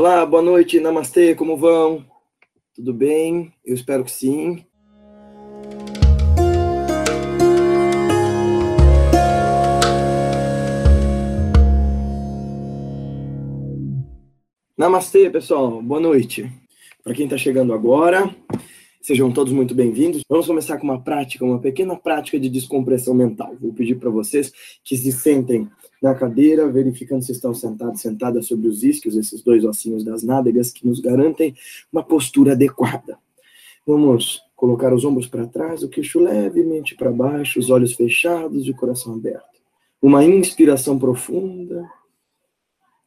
Olá, boa noite, namastê, como vão? Tudo bem? Eu espero que sim. Namastê, pessoal, boa noite. Para quem está chegando agora, sejam todos muito bem-vindos. Vamos começar com uma prática, uma pequena prática de descompressão mental. Vou pedir para vocês que se sentem na cadeira, verificando se estão sentados, sentadas sobre os isquios, esses dois ossinhos das nádegas que nos garantem uma postura adequada. Vamos colocar os ombros para trás, o queixo levemente para baixo, os olhos fechados e o coração aberto. Uma inspiração profunda,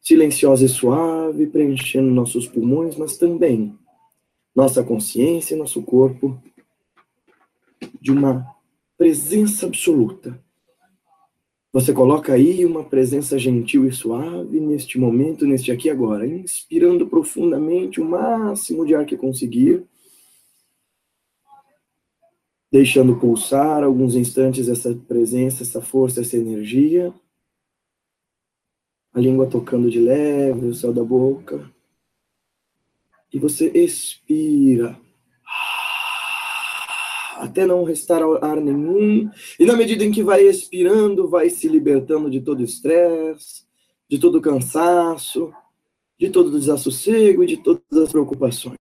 silenciosa e suave, preenchendo nossos pulmões, mas também nossa consciência e nosso corpo de uma presença absoluta você coloca aí uma presença gentil e suave neste momento, neste aqui agora, inspirando profundamente o máximo de ar que conseguir, deixando pulsar alguns instantes essa presença, essa força, essa energia. A língua tocando de leve o céu da boca. E você expira até não restar ar nenhum. E na medida em que vai expirando, vai se libertando de todo estresse, de todo cansaço, de todo desassossego e de todas as preocupações.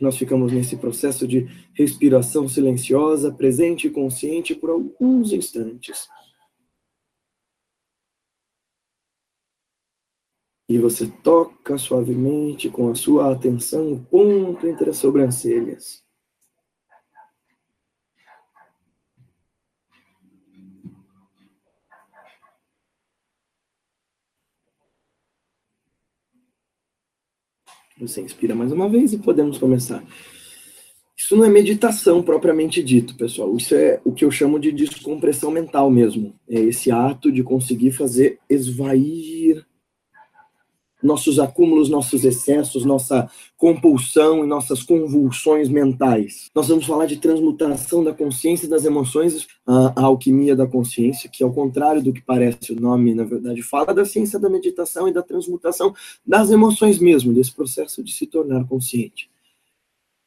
Nós ficamos nesse processo de respiração silenciosa, presente e consciente por alguns instantes. E você toca suavemente com a sua atenção o ponto entre as sobrancelhas. Você inspira mais uma vez e podemos começar. Isso não é meditação propriamente dito, pessoal. Isso é o que eu chamo de descompressão mental mesmo. É esse ato de conseguir fazer esvair nossos acúmulos, nossos excessos, nossa compulsão e nossas convulsões mentais. Nós vamos falar de transmutação da consciência e das emoções, a, alquimia da consciência, que ao contrário do que parece o nome, na verdade, fala da ciência da meditação e da transmutação das emoções mesmo, desse processo de se tornar consciente.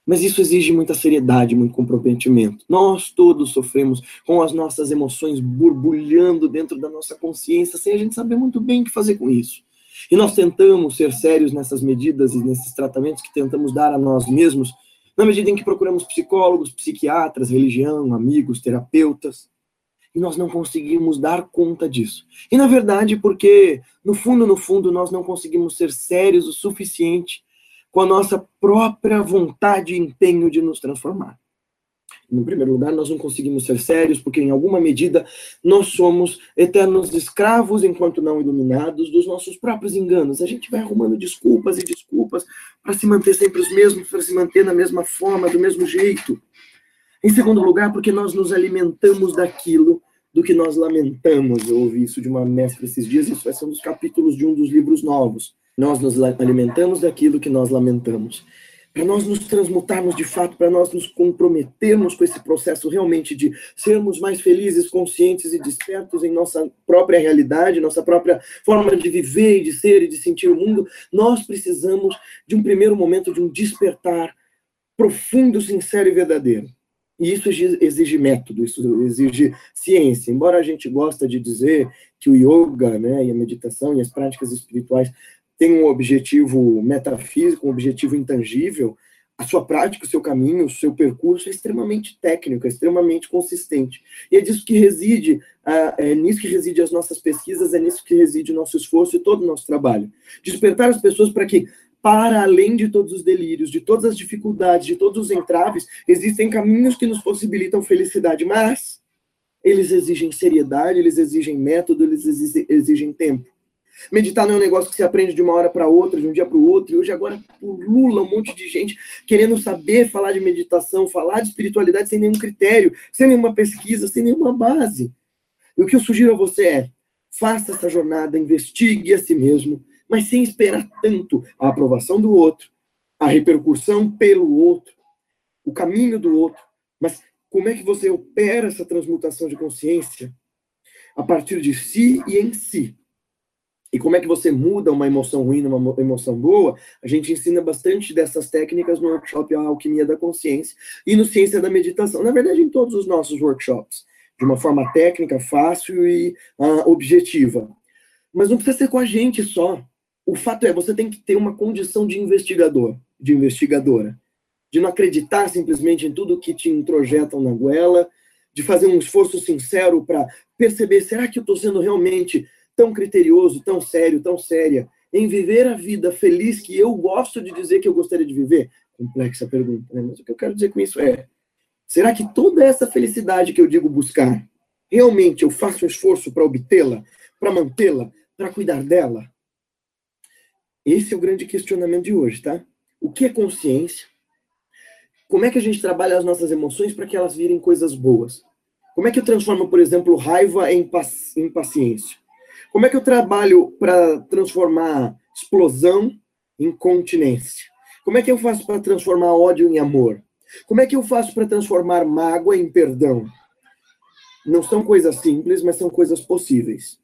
Mas isso exige muita seriedade, muito comprometimento. Nós todos sofremos com as nossas emoções borbulhando dentro da nossa consciência, sem a gente saber muito bem o que fazer com isso. E nós tentamos ser sérios nessas medidas e nesses tratamentos que tentamos dar a nós mesmos, na medida em que procuramos psicólogos, psiquiatras, religião, amigos, terapeutas, e nós não conseguimos dar conta disso. E na verdade, porque no fundo, no fundo, nós não conseguimos ser sérios o suficiente com a nossa própria vontade e empenho de nos transformar. No primeiro lugar, nós não conseguimos ser sérios, porque em alguma medida nós somos eternos escravos, enquanto não iluminados, dos nossos próprios enganos. A gente vai arrumando desculpas e desculpas para se manter sempre os mesmos, para se manter na mesma forma, do mesmo jeito. Em segundo lugar, porque nós nos alimentamos daquilo do que nós lamentamos. Eu ouvi isso de uma mestra esses dias, isso vai ser um dos capítulos de um dos livros novos. Nós nos alimentamos daquilo que nós lamentamos para nós nos transmutarmos de fato, para nós nos comprometermos com esse processo realmente de sermos mais felizes, conscientes e despertos em nossa própria realidade, nossa própria forma de viver e de ser e de sentir o mundo, nós precisamos de um primeiro momento de um despertar profundo, sincero e verdadeiro. E isso exige método, isso exige ciência. Embora a gente gosta de dizer que o yoga, né, e a meditação e as práticas espirituais tem um objetivo metafísico, um objetivo intangível, a sua prática, o seu caminho, o seu percurso é extremamente técnico, é extremamente consistente. E é disso que reside, é nisso que reside as nossas pesquisas, é nisso que reside o nosso esforço e todo o nosso trabalho. Despertar as pessoas para que, para além de todos os delírios, de todas as dificuldades, de todos os entraves, existem caminhos que nos possibilitam felicidade, mas eles exigem seriedade, eles exigem método, eles exigem tempo. Meditar não é um negócio que se aprende de uma hora para outra, de um dia para o outro. E hoje agora pulula um monte de gente querendo saber falar de meditação, falar de espiritualidade sem nenhum critério, sem nenhuma pesquisa, sem nenhuma base. E o que eu sugiro a você é: faça essa jornada, investigue a si mesmo, mas sem esperar tanto a aprovação do outro, a repercussão pelo outro, o caminho do outro. Mas como é que você opera essa transmutação de consciência? A partir de si e em si E como é que você muda uma emoção ruim numa emoção boa? A gente ensina bastante dessas técnicas no workshop A Alquimia da Consciência e no Ciência da Meditação. Na verdade, em todos os nossos workshops, de uma forma técnica, fácil e uh, objetiva. Mas não precisa ser com a gente só. O fato é, você tem que ter uma condição de investigador, de investigadora, de não acreditar simplesmente em tudo que te introjetam na goela, de fazer um esforço sincero para perceber, será que eu estou sendo realmente tão criterioso, tão sério, tão séria, em viver a vida feliz que eu gosto de dizer que eu gostaria de viver? Complexa pergunta, né? Mas o que eu quero dizer com isso é: será que toda essa felicidade que eu digo buscar, realmente eu faço um esforço para obtê-la, para mantê-la, para cuidar dela? Esse é o grande questionamento de hoje, tá? O que é consciência? Como é que a gente trabalha as nossas emoções para que elas virem coisas boas? Como é que eu transformo, por exemplo, raiva em, paciência? Como é que eu trabalho para transformar explosão em continência? Como é que eu faço para transformar ódio em amor? Como é que eu faço para transformar mágoa em perdão? Não são coisas simples, mas são coisas possíveis.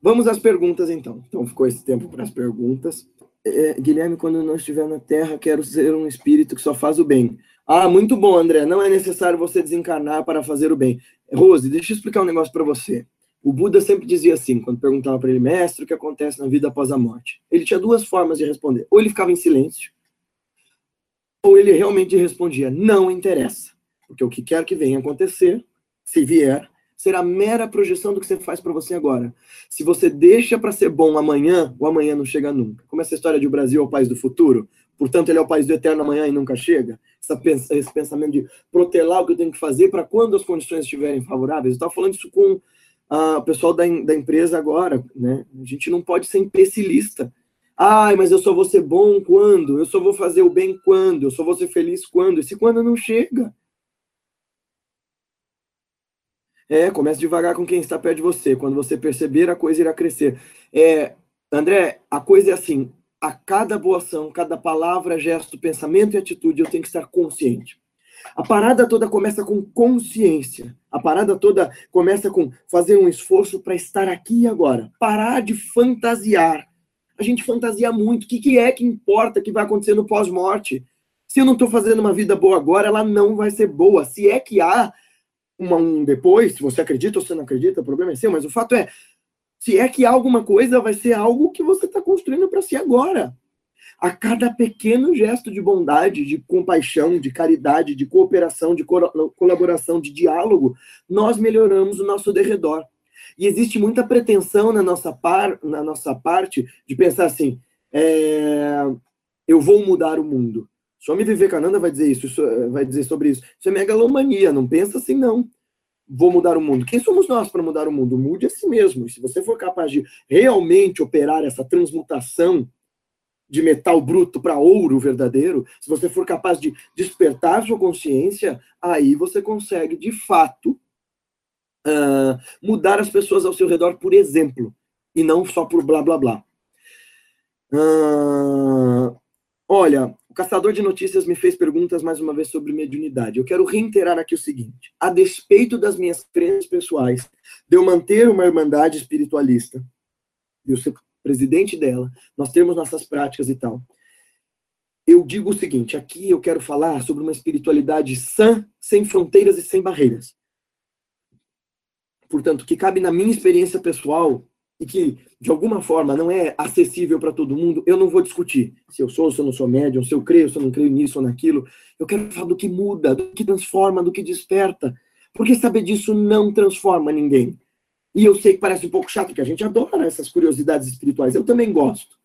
Vamos às perguntas, então. Então, ficou esse tempo para as perguntas. É, Guilherme, quando não estiver na Terra, quero ser um espírito que só faz o bem. Ah, muito bom, André. Não é necessário você desencarnar para fazer o bem. Rose, deixa eu explicar um negócio para você. O Buda sempre dizia assim, quando perguntava para ele, mestre, o que acontece na vida após a morte? Ele tinha duas formas de responder. Ou ele ficava em silêncio, ou ele realmente respondia, não interessa. Porque o que quer que venha acontecer, se vier, será mera projeção do que você faz para você agora. Se você deixa para ser bom amanhã, o amanhã não chega nunca. Como essa história de o Brasil é o país do futuro, portanto ele é o país do eterno amanhã e nunca chega. Esse pensamento de protelar o que eu tenho que fazer para quando as condições estiverem favoráveis. Eu estava falando isso com o pessoal da, da empresa agora, né? A gente não pode ser imbecilista. Ai, mas eu só vou ser bom quando? Eu só vou fazer o bem quando? Eu só vou ser feliz quando? Esse quando não chega. É, comece devagar com quem está perto de você. Quando você perceber, a coisa irá crescer. É, André, a coisa é assim: a cada boa ação, cada palavra, gesto, pensamento e atitude, eu tenho que estar consciente. A parada toda começa com consciência. A parada toda começa com fazer um esforço para estar aqui agora. Parar de fantasiar. A gente fantasia muito. O que, que é que importa que vai acontecer no pós-morte? Se eu não estou fazendo uma vida boa agora, ela não vai ser boa. Se é que há um depois, se você acredita ou você não acredita, o problema é seu, mas o fato é, se é que há alguma coisa, vai ser algo que você está construindo para si agora. A cada pequeno gesto de bondade, de compaixão, de caridade, de cooperação, de colaboração, de diálogo, nós melhoramos o nosso derredor. E existe muita pretensão na nossa, par, na nossa parte de pensar assim: é, eu vou mudar o mundo. Swami Vivekananda vai dizer isso, isso, vai dizer sobre isso. Isso é megalomania, não pensa assim, não. Vou mudar o mundo. Quem somos nós para mudar o mundo? Mude a si mesmo. E se você for capaz de realmente operar essa transmutação de metal bruto para ouro verdadeiro, se você for capaz de despertar sua consciência, aí você consegue, de fato, uh, mudar as pessoas ao seu redor por exemplo, e não só por blá blá blá. Uh, olha, o caçador de notícias me fez perguntas mais uma vez sobre mediunidade. Eu quero reiterar aqui o seguinte: a despeito das minhas crenças pessoais, de eu manter uma irmandade espiritualista, de eu ser presidente dela, nós temos nossas práticas e tal. Eu digo o seguinte: aqui eu quero falar sobre uma espiritualidade sã, sem fronteiras e sem barreiras. Portanto, que cabe na minha experiência pessoal e que, de alguma forma, não é acessível para todo mundo, eu não vou discutir se eu sou, se eu não sou médium, se eu creio, se eu não creio nisso ou naquilo. Eu quero falar do que muda, do que transforma, do que desperta. Porque saber disso não transforma ninguém. E eu sei que parece um pouco chato, que a gente adora essas curiosidades espirituais. Eu também gosto.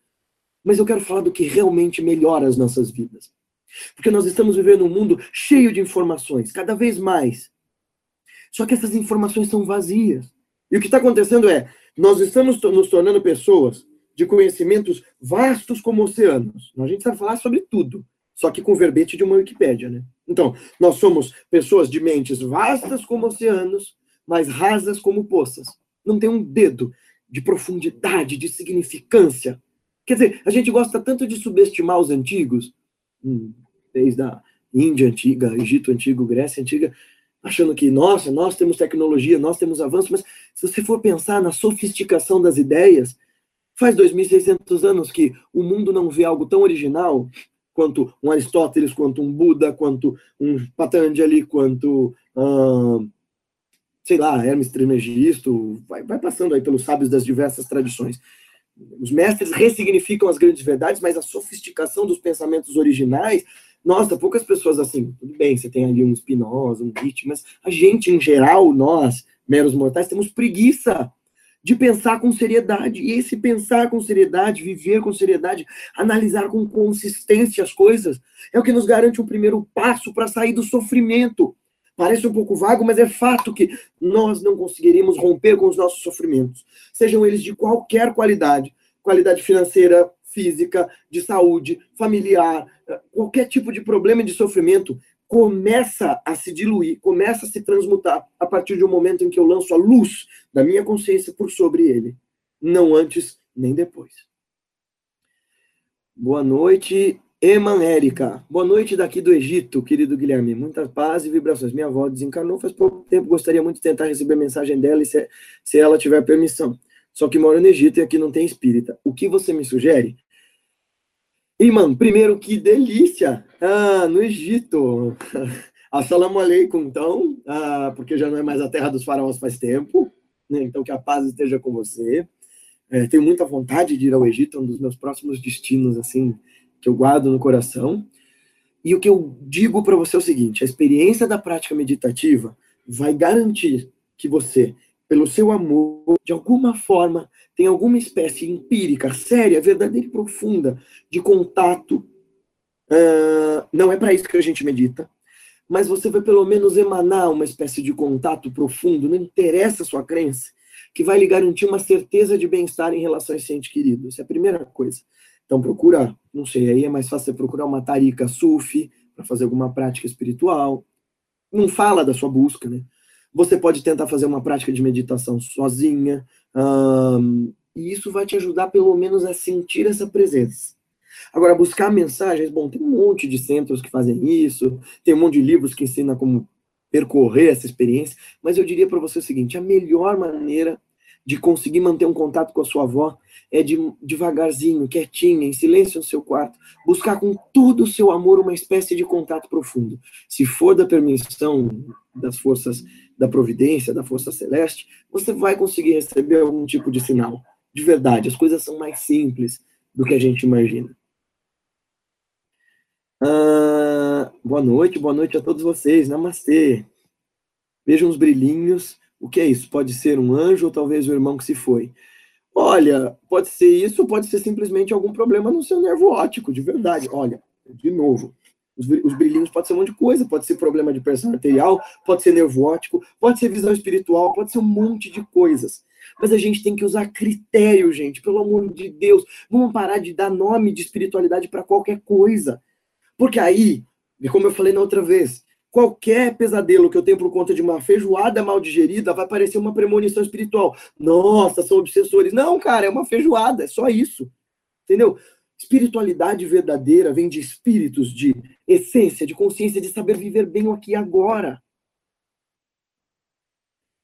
Mas eu quero falar do que realmente melhora as nossas vidas. Porque nós estamos vivendo um mundo cheio de informações, cada vez mais. Só que essas informações são vazias. E o que está acontecendo é, nós estamos nos tornando pessoas de conhecimentos vastos como oceanos. A gente sabe falar sobre tudo, só que com verbete de uma Wikipédia, né? Então, nós somos pessoas de mentes vastas como oceanos, mas rasas como poças não tem um dedo de profundidade, de significância. Quer dizer, a gente gosta tanto de subestimar os antigos, hum, desde a Índia antiga, Egito antigo, Grécia antiga, achando que, nossa, nós temos tecnologia, nós temos avanço, mas se você for pensar na sofisticação das ideias, Faz 2.600 anos que o mundo não vê algo tão original quanto um Aristóteles, quanto um Buda, quanto um Patanjali, quanto, hum, sei lá, Hermes Trismegisto, vai, vai passando aí pelos sábios das diversas tradições. Os mestres ressignificam as grandes verdades, mas a sofisticação dos pensamentos originais, nossa, poucas pessoas assim, tudo bem, você tem ali um Spinoza, um Nietzsche, mas a gente, em geral, nós, meros mortais, temos preguiça de pensar com seriedade. E esse pensar com seriedade, viver com seriedade, analisar com consistência as coisas, é o que nos garante um primeiro passo para sair do sofrimento. Parece um pouco vago, mas é fato que nós não conseguiremos romper com os nossos sofrimentos, sejam eles de qualquer qualidade qualidade financeira, física, de saúde, familiar, qualquer tipo de problema de sofrimento começa a se diluir, começa a se transmutar a partir de um momento em que eu lanço a luz da minha consciência por sobre ele, não antes nem depois. Boa noite, Eman Érica. Boa noite daqui do Egito, querido Guilherme. Muita paz e vibrações. Minha avó desencarnou faz pouco tempo, gostaria muito de tentar receber a mensagem dela e se, se ela tiver permissão. Só que mora no Egito e aqui não tem espírita. O que você me sugere? Imã, primeiro, que delícia! Ah, no Egito. Assalamu alaikum, então, ah, porque já não é mais a terra dos faraós faz tempo, né? então que a paz esteja com você. É, tenho muita vontade de ir ao Egito, é um dos meus próximos destinos, assim, que eu guardo no coração. E o que eu digo para você é o seguinte: a experiência da prática meditativa vai garantir que você pelo seu amor, de alguma forma, tem alguma espécie empírica, séria, verdadeira e profunda de contato. Uh, não é para isso que a gente medita, mas você vai pelo menos emanar uma espécie de contato profundo, não interessa a sua crença, que vai lhe garantir uma certeza de bem-estar em relação a esse ente querido. Essa é a primeira coisa. Então procura, não sei, aí é mais fácil você procurar uma tarika sufi para fazer alguma prática espiritual. Não fala da sua busca, né? Você pode tentar fazer uma prática de meditação sozinha, um, e isso vai te ajudar pelo menos a sentir essa presença. Agora, buscar mensagens, bom, tem um monte de centros que fazem isso, tem um monte de livros que ensinam como percorrer essa experiência, mas eu diria para você o seguinte: a melhor maneira de conseguir manter um contato com a sua avó é de devagarzinho, quietinha, em silêncio no seu quarto, buscar com todo o seu amor uma espécie de contato profundo. Se for da permissão das forças da providência, da força celeste, você vai conseguir receber algum tipo de sinal. De verdade, as coisas são mais simples do que a gente imagina. Ah, boa noite, boa noite a todos vocês. Namastê. Vejam os brilhinhos. O que é isso? Pode ser um anjo ou talvez o irmão que se foi. Olha, pode ser isso, pode ser simplesmente algum problema no seu nervo óptico, de verdade. Olha, de novo, os, os brilhinhos pode ser um monte de coisa, pode ser problema de pressão arterial, pode ser nervo óptico, pode ser visão espiritual, pode ser um monte de coisas. Mas a gente tem que usar critério, gente, pelo amor de Deus. Vamos parar de dar nome de espiritualidade para qualquer coisa. Porque aí, como eu falei na outra vez, qualquer pesadelo que eu tenho por conta de uma feijoada mal digerida vai parecer uma premonição espiritual. Nossa, são obsessores. Não, cara, é uma feijoada, é só isso. Entendeu? Espiritualidade verdadeira vem de espíritos, de essência, de consciência, de saber viver bem aqui e agora.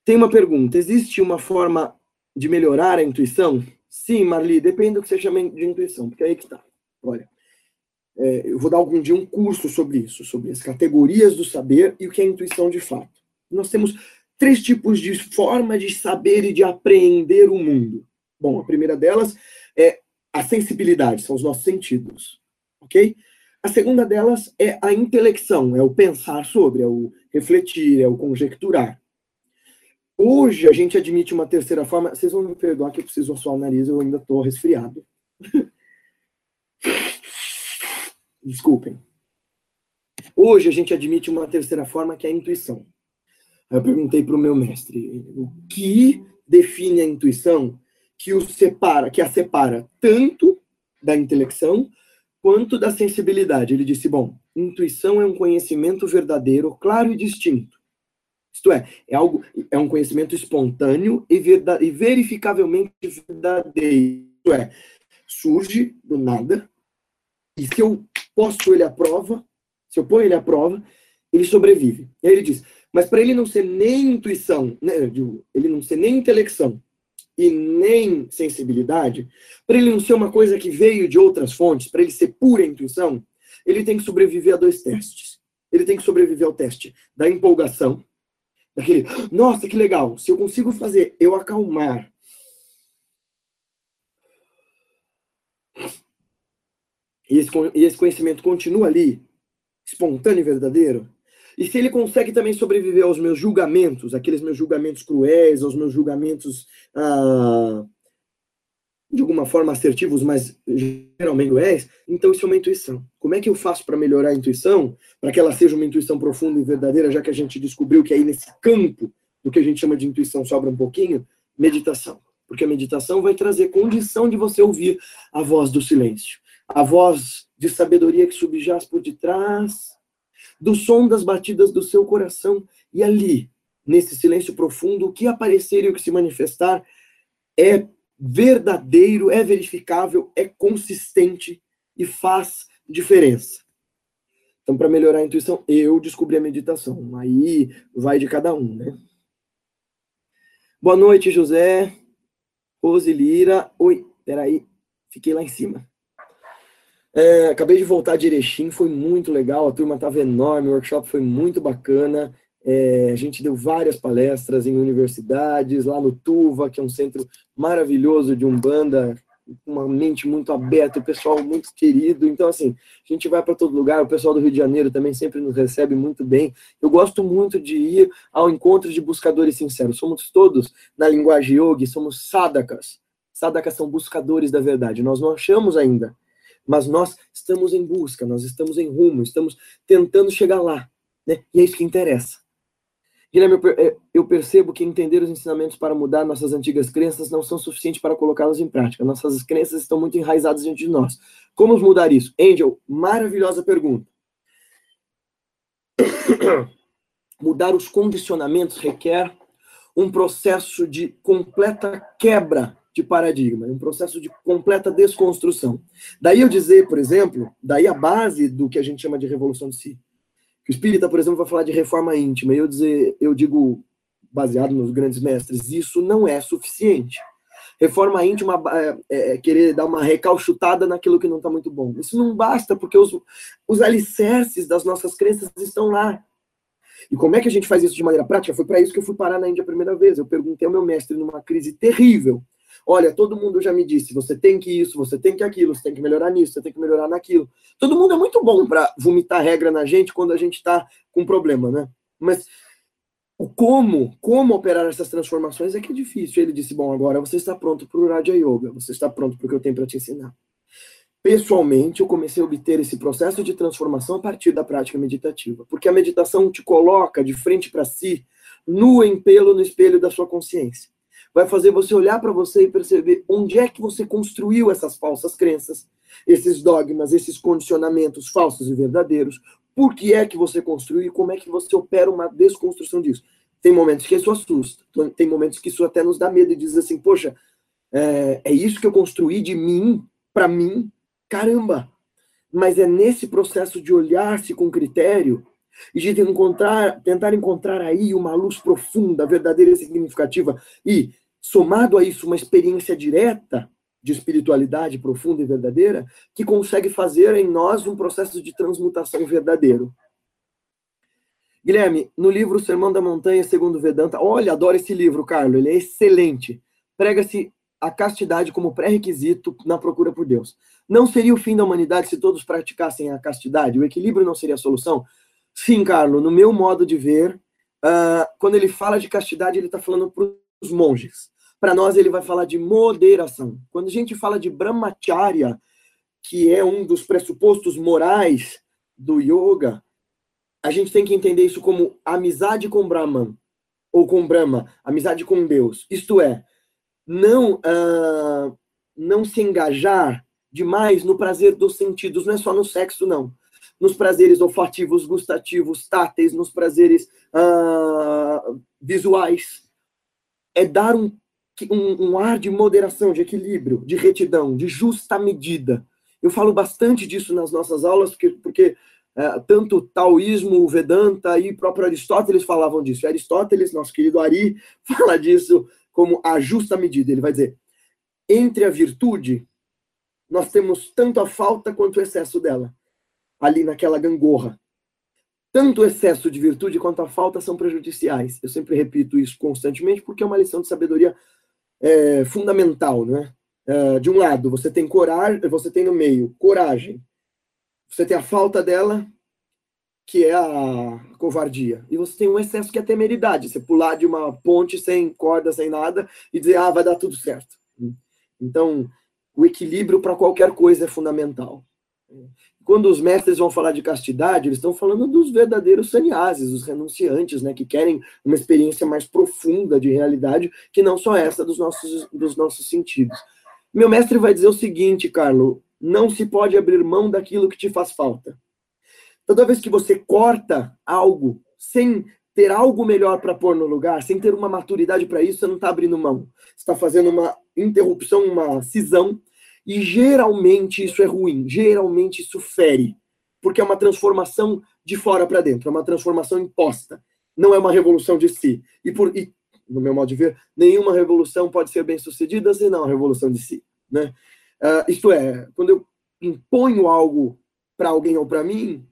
Tem uma pergunta: existe uma forma de melhorar a intuição? Sim, Marli, depende do que você chama de intuição, porque aí que tá. Olha, é, eu vou dar algum dia um curso sobre isso, sobre as categorias do saber e o que é intuição de fato. Nós temos três tipos de forma de saber e de apreender o mundo. Bom, a primeira delas é a sensibilidade, são os nossos sentidos, ok? A segunda delas é a intelecção, é o pensar sobre, é o refletir, é o conjecturar. Hoje a gente admite uma terceira forma. Vocês vão me perdoar que eu preciso assoar o nariz, eu ainda estou resfriado. Desculpem. Hoje a gente admite uma terceira forma que é a intuição. Eu perguntei para o meu mestre o que define a intuição que o separa, que a separa tanto da intelecção quanto da sensibilidade. Ele disse: bom, intuição é um conhecimento verdadeiro, claro e distinto. Isto é, é algo, é um conhecimento espontâneo e, verdade, e verificavelmente verdadeiro. Isto é, surge do nada e se eu posto ele à prova, se eu ponho ele à prova, ele sobrevive. E aí ele diz: mas para ele não ser nem intuição, né, ele não ser nem intelecção, e nem sensibilidade, para ele não ser uma coisa que veio de outras fontes, para ele ser pura intuição, ele tem que sobreviver a dois testes. Ele tem que sobreviver ao teste da empolgação, daquele, nossa, que legal, se eu consigo fazer eu acalmar e esse, e esse conhecimento continua ali, espontâneo e verdadeiro, e se ele consegue também sobreviver aos meus julgamentos, aqueles meus julgamentos cruéis, aos meus julgamentos ah, de alguma forma assertivos, mas geralmente cruéis, então isso é uma intuição. Como é que eu faço para melhorar a intuição, para que ela seja uma intuição profunda e verdadeira, já que a gente descobriu que aí nesse campo do que a gente chama de intuição sobra um pouquinho? Meditação. Porque a meditação vai trazer condição de você ouvir a voz do silêncio, a voz de sabedoria que subjaz por detrás do som das batidas do seu coração. E ali, nesse silêncio profundo, o que aparecer e o que se manifestar é verdadeiro, é verificável, é consistente e faz diferença. Então, para melhorar a intuição, eu descobri a meditação. Aí vai de cada um, né? Boa noite, José. Rose Lira. Oi, peraí, fiquei lá em cima. É, acabei de voltar de Erechim, foi muito legal, a turma estava enorme, o workshop foi muito bacana. É, a gente deu várias palestras em universidades, lá no Tuva, que é um centro maravilhoso de Umbanda, uma mente muito aberta, o pessoal muito querido. Então, assim, a gente vai para todo lugar, o pessoal do Rio de Janeiro também sempre nos recebe muito bem. Eu gosto muito de ir ao encontro de buscadores sinceros. Somos todos, na linguagem yogi, somos sadakas. Sadakas são buscadores da verdade. Nós não achamos ainda mas nós estamos em busca, nós estamos em rumo, estamos tentando chegar lá, né? E é isso que interessa. Guilherme, eu é, percebo que entender os ensinamentos para mudar nossas antigas crenças não são suficientes para colocá-las em prática. Nossas crenças estão muito enraizadas dentro de nós. Como mudar isso? Angel, maravilhosa pergunta. mudar os condicionamentos requer um processo de completa quebra de paradigma, é um processo de completa desconstrução. Daí eu dizer, por exemplo, daí a base do que a gente chama de revolução de si. O espírita, por exemplo, vai falar de reforma íntima, e eu dizer, eu digo, baseado nos grandes mestres, isso não é suficiente. Reforma íntima é, é, é querer dar uma recalchutada naquilo que não está muito bom. Isso não basta, porque os, os alicerces das nossas crenças estão lá. E como é que a gente faz isso de maneira prática? Foi para isso que eu fui parar na Índia a primeira vez. Eu perguntei ao meu mestre numa crise terrível Olha, todo mundo já me disse, você tem que isso, você tem que aquilo, você tem que melhorar nisso, você tem que melhorar naquilo. Todo mundo é muito bom para vomitar regra na gente quando a gente está com problema, né? Mas o como, como operar essas transformações é que é difícil. Ele disse, bom, agora você está pronto para o Raja Yoga, você está pronto para o que eu tenho para te ensinar. Pessoalmente, eu comecei a obter esse processo de transformação a partir da prática meditativa, porque a meditação te coloca de frente para si, nu em pelo no espelho da sua consciência vai fazer você olhar para você e perceber onde é que você construiu essas falsas crenças, esses dogmas, esses condicionamentos falsos e verdadeiros, por que é que você construiu e como é que você opera uma desconstrução disso. Tem momentos que isso assusta, tem momentos que isso até nos dá medo e diz assim, poxa, é, é isso que eu construí de mim, para mim, caramba. Mas é nesse processo de olhar-se com critério e de encontrar, tentar encontrar aí uma luz profunda, verdadeira e significativa, e, somado a isso, uma experiência direta de espiritualidade profunda e verdadeira, que consegue fazer em nós um processo de transmutação verdadeiro. Guilherme, no livro Sermão da Montanha, segundo Vedanta, olha, adoro esse livro, Carlos, ele é excelente. Prega-se a castidade como pré-requisito na procura por Deus. Não seria o fim da humanidade se todos praticassem a castidade? O equilíbrio não seria a solução? Sim, Carlos, no meu modo de ver, uh, quando ele fala de castidade, ele está falando para os monges. Para nós, ele vai falar de moderação. Quando a gente fala de brahmacharya, que é um dos pressupostos morais do yoga, a gente tem que entender isso como amizade com Brahman, ou com Brahma, amizade com Deus. Isto é, não, uh, não se engajar demais no prazer dos sentidos, não é só no sexo, não nos prazeres olfativos, gustativos, táteis, nos prazeres uh, visuais. É dar um, um, um, ar de moderação, de equilíbrio, de retidão, de justa medida. Eu falo bastante disso nas nossas aulas, porque, porque uh, tanto taoísmo, o Vedanta e próprio Aristóteles falavam disso. Aristóteles, nosso querido Ari, fala disso como a justa medida. Ele vai dizer: entre a virtude, nós temos tanto a falta quanto o excesso dela, ali naquela gangorra. Tanto o excesso de virtude quanto a falta são prejudiciais. Eu sempre repito isso constantemente porque é uma lição de sabedoria é, fundamental, né? É, de um lado, você tem coragem, você tem no meio coragem, você tem a falta dela, que é a covardia. E você tem um excesso que é temeridade. Você pular de uma ponte sem corda, sem nada, e dizer, ah, vai dar tudo certo. Então, o equilíbrio para qualquer coisa é fundamental. Quando os mestres vão falar de castidade, eles estão falando dos verdadeiros sannyasis, os renunciantes, né, que querem uma experiência mais profunda de realidade, que não só essa dos nossos, dos nossos sentidos. Meu mestre vai dizer o seguinte, Carlo, não se pode abrir mão daquilo que te faz falta. Toda vez que você corta algo sem ter algo melhor para pôr no lugar, sem ter uma maturidade para isso, você não está abrindo mão. Você está fazendo uma interrupção, uma cisão, e geralmente isso é ruim, geralmente isso fere, porque é uma transformação de fora para dentro, é uma transformação imposta, não é uma revolução de si. E, por, e, no meu modo de ver, nenhuma revolução pode ser bem sucedida se não a revolução de si. Né? Uh, isto é, quando eu imponho algo para alguém ou para mim,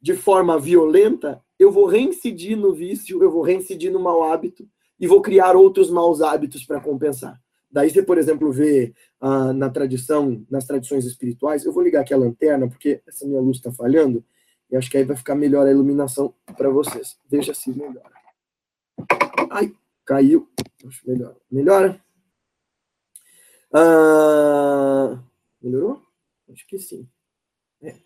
de forma violenta, eu vou reincidir no vício, eu vou reincidir no mau hábito e vou criar outros maus hábitos para compensar. Daí você, por exemplo, vê uh, na tradição, nas tradições espirituais, eu vou ligar aqui a lanterna, porque essa minha luz está falhando, e acho que aí vai ficar melhor a iluminação para vocês. Veja se melhora. Ai, caiu. Acho melhor. Melhora? Ah, melhorou? Acho que sim. É.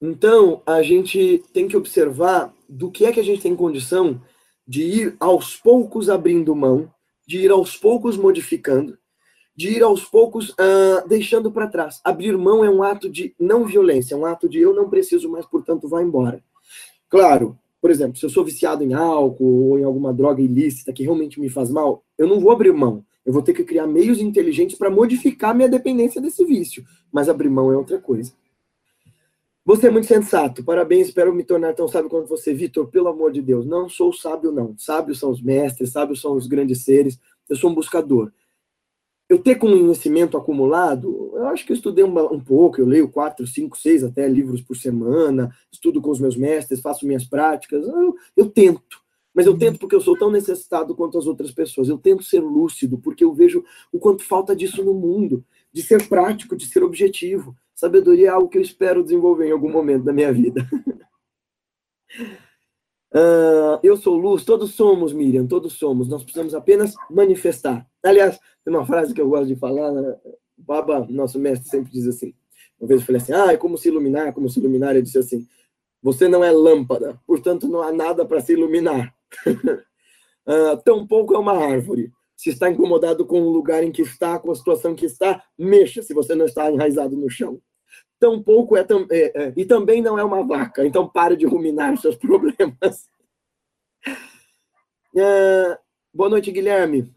Então, a gente tem que observar do que é que a gente tem condição de ir aos poucos abrindo mão, de ir aos poucos modificando, de ir aos poucos uh, deixando para trás. Abrir mão é um ato de não violência, é um ato de eu não preciso mais, portanto, vá embora. Claro, por exemplo, se eu sou viciado em álcool ou em alguma droga ilícita que realmente me faz mal, eu não vou abrir mão. Eu vou ter que criar meios inteligentes para modificar minha dependência desse vício. Mas abrir mão é outra coisa. Você é muito sensato. Parabéns, espero me tornar tão sábio quanto você, Vitor. Pelo amor de Deus, não sou sábio, não. Sábios são os mestres, sábios são os grandes seres. Eu sou um buscador. Eu ter conhecimento acumulado, eu acho que eu estudei um, um pouco, eu leio quatro, cinco, seis até livros por semana, estudo com os meus mestres, faço minhas práticas, eu, eu tento. Mas eu tento porque eu sou tão necessitado quanto as outras pessoas. Eu tento ser lúcido porque eu vejo o quanto falta disso no mundo, de ser prático, de ser objetivo. Sabedoria é algo que eu espero desenvolver em algum momento da minha vida. uh, eu sou luz, todos somos, Miriam, todos somos. Nós precisamos apenas manifestar. Aliás, tem uma frase que eu gosto de falar, né? Baba, nosso mestre, sempre diz assim. Uma vez eu falei assim, ah, é como se iluminar, como se iluminar. Ele disse assim, você não é lâmpada, portanto não há nada para se iluminar uh, tampouco é uma árvore. Se está incomodado com o lugar em que está, com a situação que está, mexa se você não está enraizado no chão. Tampouco é, tam, é, é, e também não é uma vaca, então pare de ruminar seus problemas. Uh, boa noite, Guilherme.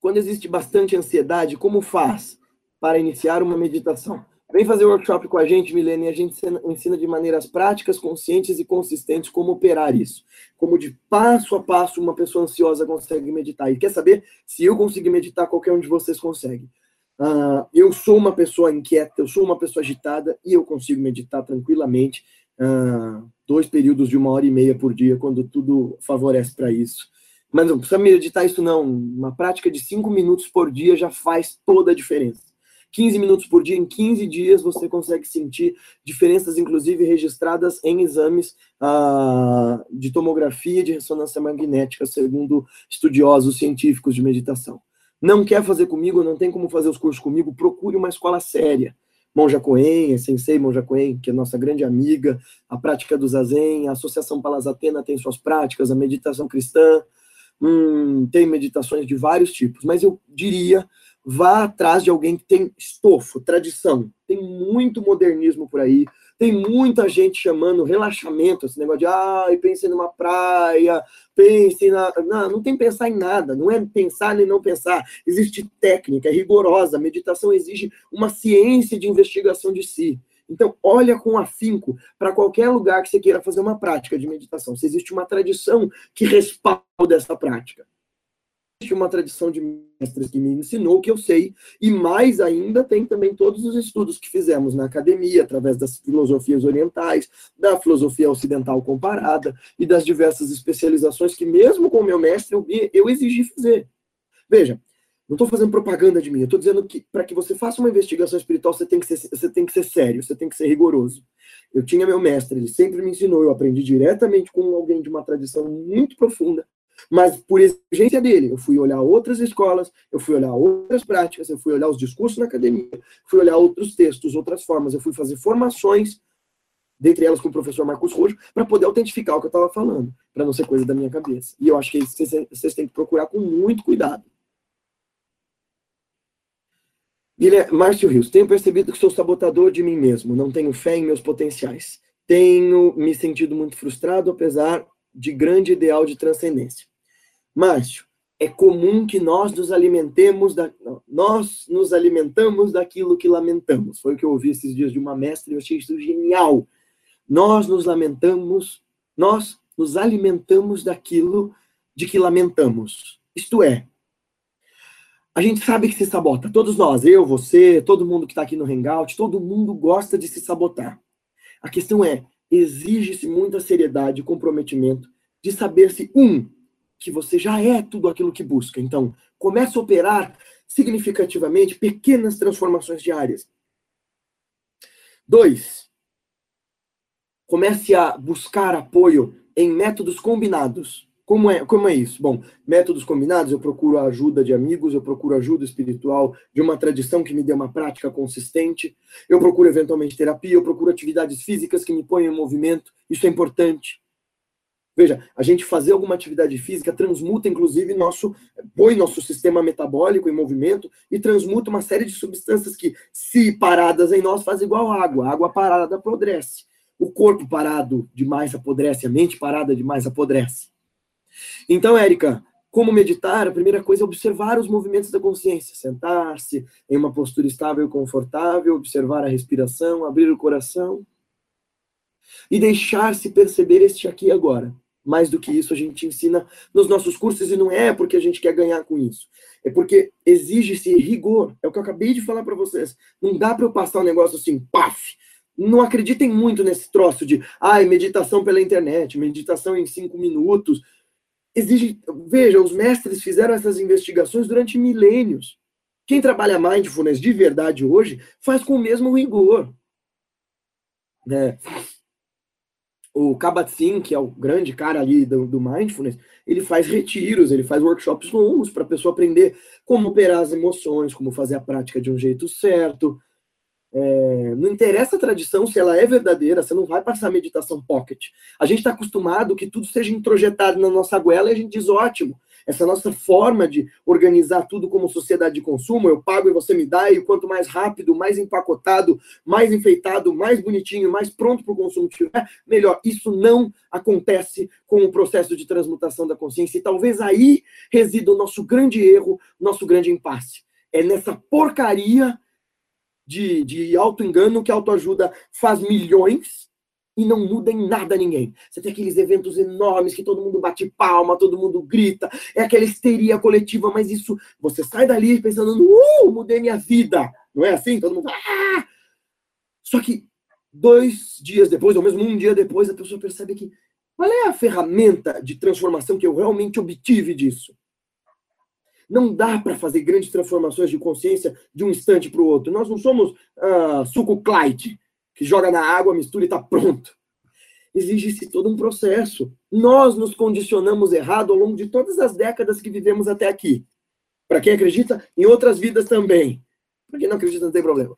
Quando existe bastante ansiedade, como faz para iniciar uma meditação? Vem fazer workshop com a gente, Milene, e a gente ensina de maneiras práticas, conscientes e consistentes como operar isso. Como de passo a passo uma pessoa ansiosa consegue meditar. E quer saber? Se eu conseguir meditar, qualquer um de vocês consegue. Uh, eu sou uma pessoa inquieta, eu sou uma pessoa agitada e eu consigo meditar tranquilamente uh, dois períodos de uma hora e meia por dia, quando tudo favorece para isso. Mas não precisa meditar isso não. Uma prática de cinco minutos por dia já faz toda a diferença. 15 minutos por dia, em 15 dias, você consegue sentir diferenças, inclusive registradas em exames ah, de tomografia de ressonância magnética, segundo estudiosos científicos de meditação. Não quer fazer comigo, não tem como fazer os cursos comigo, procure uma escola séria. Monja Coen, a Sensei Monja Coen, que é nossa grande amiga, a prática do Zazen, a Associação Palas Atena tem suas práticas, a meditação cristã, hum, tem meditações de vários tipos, mas eu diria vá atrás de alguém que tem estofo, tradição. Tem muito modernismo por aí, tem muita gente chamando relaxamento, esse negócio de, ah, pense numa praia, pense na. Não, não tem pensar em nada, não é pensar nem não pensar. Existe técnica, é rigorosa. A meditação exige uma ciência de investigação de si. Então, olha com afinco para qualquer lugar que você queira fazer uma prática de meditação. Se existe uma tradição que respalda essa prática uma tradição de mestres que me ensinou que eu sei, e mais ainda tem também todos os estudos que fizemos na academia, através das filosofias orientais, da filosofia ocidental comparada e das diversas especializações que, mesmo com o meu mestre, eu, eu exigi fazer. Veja, não estou fazendo propaganda de mim, eu estou dizendo que para que você faça uma investigação espiritual, você tem, que ser, você tem que ser sério, você tem que ser rigoroso. Eu tinha meu mestre, ele sempre me ensinou, eu aprendi diretamente com alguém de uma tradição muito profunda, mas por exigência dele, eu fui olhar outras escolas, eu fui olhar outras práticas, eu fui olhar os discursos na academia, fui olhar outros textos, outras formas, eu fui fazer formações, dentre elas com o professor Marcos Rojo, para poder autentificar o que eu estava falando, para não ser coisa da minha cabeça. E eu acho que vocês, têm que procurar com muito cuidado. Guilherme, Márcio Rios, tenho percebido que sou sabotador de mim mesmo, não tenho fé em meus potenciais. Tenho me sentido muito frustrado, apesar de grande ideal de transcendência. Márcio, é comum que nós nos alimentemos da, nós nos alimentamos daquilo que lamentamos. Foi o que eu ouvi esses dias de uma mestra e eu achei isso genial. Nós nos lamentamos, nós nos alimentamos daquilo de que lamentamos. Isto é, a gente sabe que se sabota. Todos nós, eu, você, todo mundo que está aqui no Hangout, todo mundo gosta de se sabotar. A questão é, exige-se muita seriedade e comprometimento de saber-se, um, que você já é tudo aquilo que busca. Então, comece a operar significativamente pequenas transformações diárias. Dois, comece a buscar apoio em métodos combinados. Como é, como é isso? Bom, métodos combinados, eu procuro a ajuda de amigos, eu procuro ajuda espiritual de uma tradição que me dê uma prática consistente, eu procuro eventualmente terapia, eu procuro atividades físicas que me ponham em movimento, isso é importante. Veja, a gente fazer alguma atividade física transmuta, inclusive, nosso, põe nosso sistema metabólico em movimento e transmuta uma série de substâncias que, se paradas em nós, faz igual água. A água parada apodrece. O corpo parado demais apodrece, a mente parada demais apodrece. Então, Érica, como meditar? A primeira coisa é observar os movimentos da consciência. Sentar-se em uma postura estável e confortável, observar a respiração, abrir o coração e deixar-se perceber este aqui e agora mais do que isso a gente ensina nos nossos cursos e não é porque a gente quer ganhar com isso. É porque exige-se rigor. É o que eu acabei de falar para vocês. Não dá para eu passar um negócio assim, paf. Não acreditem muito nesse troço de, ai, meditação pela internet, meditação em cinco minutos. Exige, veja, os mestres fizeram essas investigações durante milênios. Quem trabalha mindfulness de verdade hoje faz com o mesmo rigor. Né? o Kabat-Zinn, que é o grande cara ali do, do, mindfulness, ele faz retiros, ele faz workshops longos para a pessoa aprender como operar as emoções, como fazer a prática de um jeito certo. É, não interessa a tradição se ela é verdadeira, você não vai passar meditação pocket. A gente está acostumado que tudo seja introjetado na nossa goela e a gente diz ótimo essa nossa forma de organizar tudo como sociedade de consumo, eu pago e você me dá, e quanto mais rápido, mais empacotado, mais enfeitado, mais bonitinho, mais pronto para o consumo tiver, melhor. Isso não acontece com o processo de transmutação da consciência, e talvez aí resida o nosso grande erro, nosso grande impasse. É nessa porcaria de, de auto-engano que a autoajuda faz milhões e não muda em nada ninguém. Você tem aqueles eventos enormes que todo mundo bate palma, todo mundo grita, é aquela histeria coletiva, mas isso, você sai dali pensando, uh, mudei minha vida. Não é assim? Todo mundo, ah! Só que dois dias depois, ou mesmo um dia depois, a pessoa percebe que qual é a ferramenta de transformação que eu realmente obtive disso? Não dá para fazer grandes transformações de consciência de um instante para o outro. Nós não somos uh, suco Clyde que joga na água, mistura e está pronto. Exige-se todo um processo. Nós nos condicionamos errado ao longo de todas as décadas que vivemos até aqui. Para quem acredita, em outras vidas também. Para quem não acredita, não tem problema.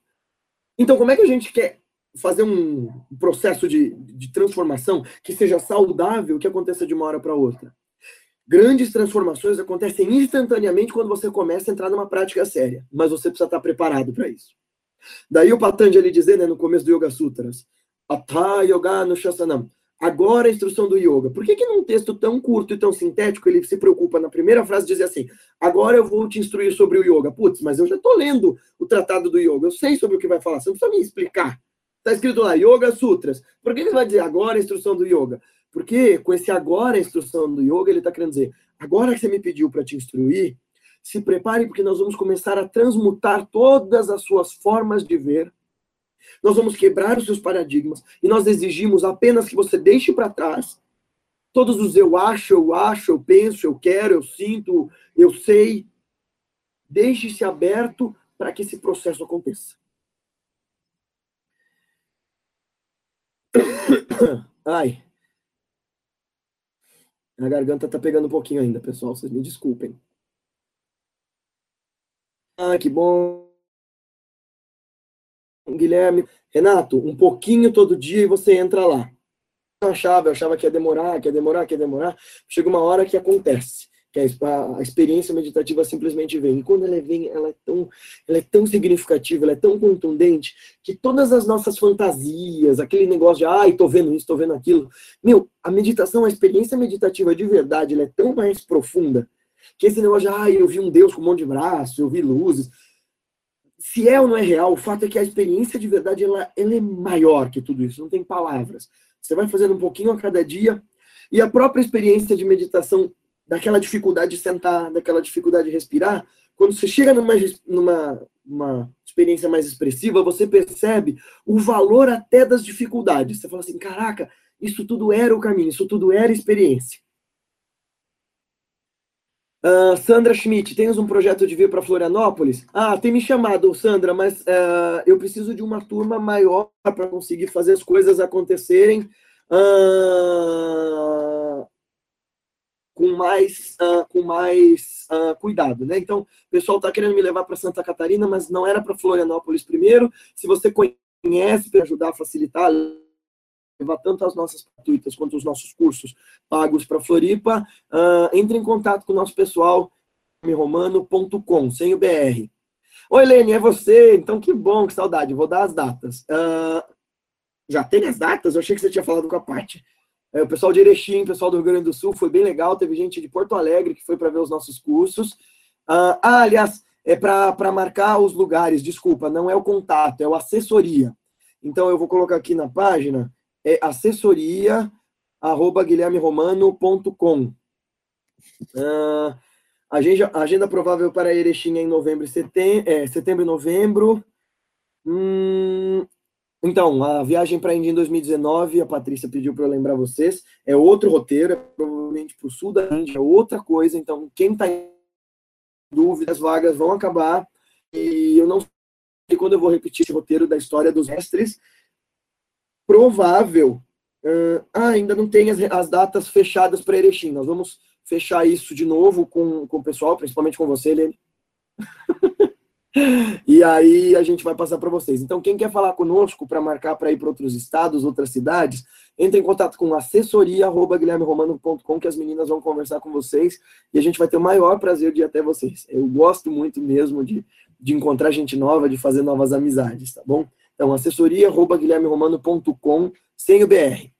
Então, como é que a gente quer fazer um processo de, de transformação que seja saudável, que aconteça de uma hora para outra? Grandes transformações acontecem instantaneamente quando você começa a entrar numa prática séria, mas você precisa estar preparado para isso. Daí o Patanjali dizer, né, no começo do Yoga Sutras, Atha Yoga no Shasanam. Agora a instrução do yoga. Por que, que num texto tão curto e tão sintético ele se preocupa na primeira frase dizer assim: agora eu vou te instruir sobre o yoga? Putz, mas eu já estou lendo o tratado do yoga, eu sei sobre o que vai falar, você não precisa me explicar. Está escrito lá, Yoga Sutras. Por que ele vai dizer agora a instrução do yoga? Porque com esse agora a instrução do yoga, ele está querendo dizer, agora que você me pediu para te instruir, se prepare porque nós vamos começar a transmutar todas as suas formas de ver. Nós vamos quebrar os seus paradigmas e nós exigimos apenas que você deixe para trás todos os eu acho, eu acho, eu penso, eu quero, eu sinto, eu sei. Deixe-se aberto para que esse processo aconteça. Ai. A garganta tá pegando um pouquinho ainda, pessoal. Vocês me desculpem. Ah, que bom. Guilherme. Renato, um pouquinho todo dia e você entra lá. Eu achava, eu achava que ia demorar, que ia demorar, que ia demorar. Chega uma hora que acontece que a, experiência meditativa simplesmente vem. E quando ela vem, ela é, tão, ela é tão significativa, ela é tão contundente, que todas as nossas fantasias, aquele negócio de, ai, tô vendo isso, tô vendo aquilo. Meu, a meditação, a experiência meditativa de verdade, ela é tão mais profunda, que esse negócio de, ai, eu vi um Deus com um monte de braços, eu vi luzes. Se é ou não é real, o fato é que a experiência de verdade, ela, ela é maior que tudo isso, não tem palavras. Você vai fazendo um pouquinho a cada dia, e a própria experiência de meditação daquela dificuldade de sentar, daquela dificuldade de respirar, quando você chega numa, numa uma experiência mais expressiva, você percebe o valor até das dificuldades. Você fala assim, caraca, isso tudo era o caminho, isso tudo era experiência. Uh, Sandra Schmidt, tens um projeto de vir para Florianópolis? Ah, tem me chamado, Sandra, mas uh, eu preciso de uma turma maior para conseguir fazer as coisas acontecerem. Uh, mais, uh, com mais uh, cuidado, né? Então, o pessoal está querendo me levar para Santa Catarina, mas não era para Florianópolis primeiro. Se você conhece para ajudar a facilitar, levar tanto as nossas gratuitas quanto os nossos cursos pagos para Floripa, uh, entre em contato com o nosso pessoal romano.com, sem o BR. Oi, Lene, é você? Então, que bom, que saudade. Vou dar as datas. Já tem as datas? Eu achei que você tinha falado com a parte. É, o pessoal de Erechim, o pessoal do Rio Grande do Sul, foi bem legal. Teve gente de Porto Alegre que foi para ver os nossos cursos. Ah, ah aliás, é para marcar os lugares, desculpa, não é o contato, é o assessoria. Então, eu vou colocar aqui na página, é assessoria, arroba guilhermeromano.com. Ah, agenda, agenda provável para Erechim é em novembro e setembro, é, setembro e novembro. Hum, então, a viagem para a Índia em 2019, a Patrícia pediu para eu lembrar vocês, é outro roteiro, é provavelmente para o sul da Índia, é outra coisa. Então, quem está em dúvida, as vagas vão acabar. E eu não sei quando eu vou repetir esse roteiro da história dos mestres. Provável. Uh, ainda não tem as, as datas fechadas para Erechim. Nós vamos fechar isso de novo com, com o pessoal, principalmente com você, Helene. E aí a gente vai passar para vocês. Então, quem quer falar conosco para marcar para ir para outros estados, outras cidades, entre em contato com assessoria@guilhermeromano.com que as meninas vão conversar com vocês e a gente vai ter o maior prazer de ir até vocês. Eu gosto muito mesmo de, de encontrar gente nova, de fazer novas amizades, tá bom? Então, assessoria@guilhermeromano.com sem o BR.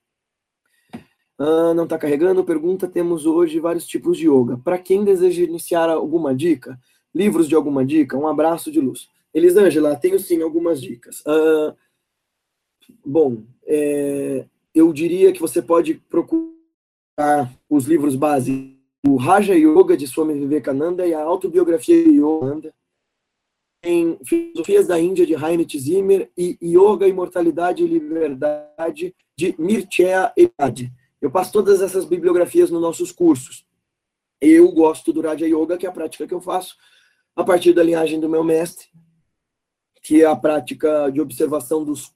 Ah, não está carregando? Pergunta: temos hoje vários tipos de yoga. Para quem deseja iniciar alguma dica, livros de alguma dica, um abraço de luz. Elisângela, tenho sim algumas dicas. Uh, bom, é, eu diria que você pode procurar os livros base, o Raja Yoga de Swami Vivekananda e a autobiografia de Yoga. Tem Filosofias da Índia de Heinrich Zimmer e Yoga, Imortalidade e Liberdade de Mircea Eliade. Eu passo todas essas bibliografias nos nossos cursos. Eu gosto do Raja Yoga, que é a prática que eu faço, a partir da linhagem do meu mestre, que é a prática de observação dos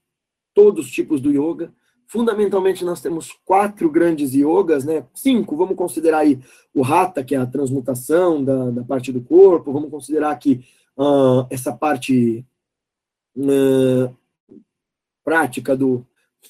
todos os tipos do yoga. Fundamentalmente, nós temos quatro grandes yogas, né? Cinco, vamos considerar aí o Hatha, que é a transmutação da, da parte do corpo, vamos considerar aqui uh, essa parte uh, prática do,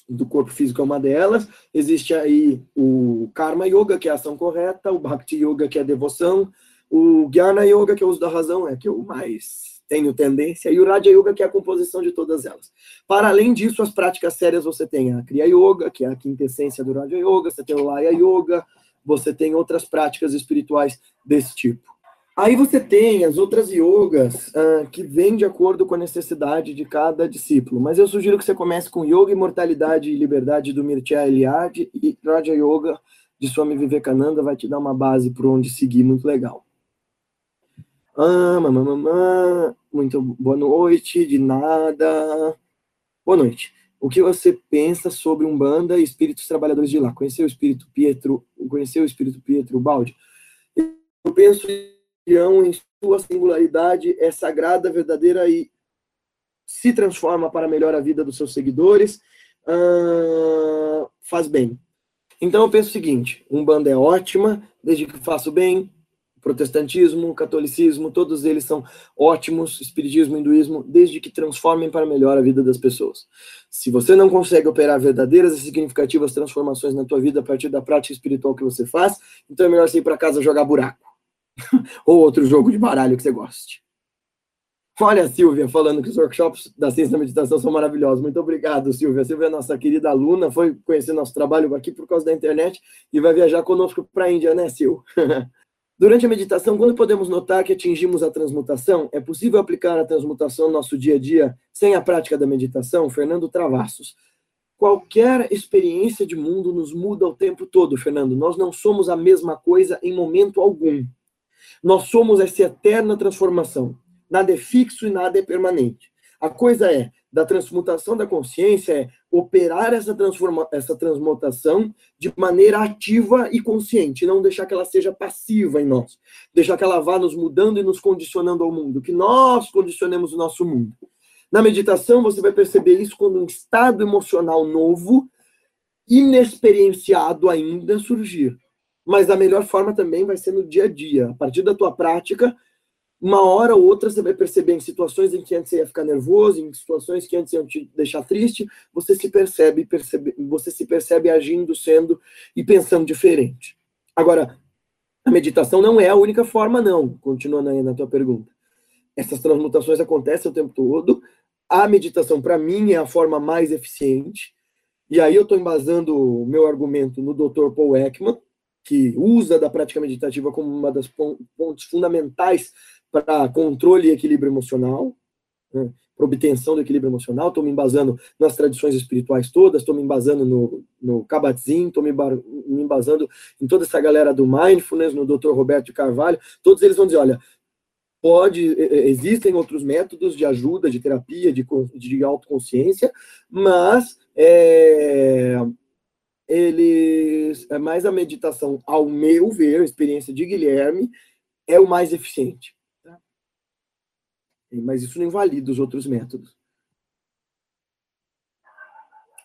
do corpo físico é uma delas. Existe aí o Karma Yoga, que é a ação correta, o Bhakti Yoga, que é a devoção, o Jnana Yoga, que é o uso da razão, é que eu mais tenho tendência, e o Raja Yoga, que é a composição de todas elas. Para além disso, as práticas sérias você tem a Kriya Yoga, que é a quintessência do Raja Yoga, você tem o Laya Yoga, você tem outras práticas espirituais desse tipo. Aí você tem as outras yogas uh, que vêm de acordo com a necessidade de cada discípulo. Mas eu sugiro que você comece com Yoga, Imortalidade e Liberdade do Mircea Eliade e Raja Yoga de Swami Vivekananda vai te dar uma base por onde seguir muito legal. Ah, mamã, muito boa noite, de nada. Boa noite. O que você pensa sobre Umbanda e espíritos trabalhadores de lá? Conheceu o espírito Pietro, conheceu o espírito Pietro Baldi? Eu penso em sua singularidade é sagrada, verdadeira e se transforma para melhor a vida dos seus seguidores, uh, faz bem. Então eu penso o seguinte: Umbanda é ótima, desde que faço bem, protestantismo, catolicismo, todos eles são ótimos, espiritismo, hinduísmo, desde que transformem para melhor a vida das pessoas. Se você não consegue operar verdadeiras e significativas transformações na tua vida a partir da prática espiritual que você faz, então é melhor você ir para casa jogar buraco. Ou outro jogo de baralho que você goste. Olha a Silvia falando que os workshops da ciência da meditação são maravilhosos. Muito obrigado, Silvia. Silvia é nossa querida aluna, foi conhecer nosso trabalho aqui por causa da internet e vai viajar conosco para a Índia, né, Sil? Durante a meditação, quando podemos notar que atingimos a transmutação, é possível aplicar a transmutação no nosso dia a dia sem a prática da meditação? Fernando Travassos. Qualquer experiência de mundo nos muda o tempo todo, Fernando. Nós não somos a mesma coisa em momento algum. Nós somos essa eterna transformação. Nada é fixo e nada é permanente. A coisa é, da transmutação da consciência, é operar essa, transforma, essa transmutação de maneira ativa e consciente, não deixar que ela seja passiva em nós, deixar que ela vá nos mudando e nos condicionando ao mundo, que nós condicionemos o nosso mundo. Na meditação, você vai perceber isso quando um estado emocional novo, inexperienciado ainda, surgir mas a melhor forma também vai ser no dia a dia. A partir da tua prática, uma hora ou outra você vai perceber em situações em que antes você ia ficar nervoso, em situações que antes iam te deixar triste, você se percebe, percebe você se percebe agindo, sendo e pensando diferente. Agora, a meditação não é a única forma, não, continuando aí na tua pergunta. Essas transmutações acontecem o tempo todo. A meditação, para mim, é a forma mais eficiente. E aí eu estou embasando o meu argumento no Dr. Paul Ekman, que usa da prática meditativa como uma das pontos fundamentais para controle e equilíbrio emocional, né, para obtenção do equilíbrio emocional. Estou me embasando nas tradições espirituais todas, estou me embasando no, no Kabat-Zinn, estou me, me embasando em toda essa galera do Mindfulness, no Dr. Roberto Carvalho. Todos eles vão dizer, olha, pode, existem outros métodos de ajuda, de terapia, de, de autoconsciência, mas é, eles, é mais a meditação, ao meu ver, a experiência de Guilherme, é o mais eficiente. Mas isso não invalida os outros métodos.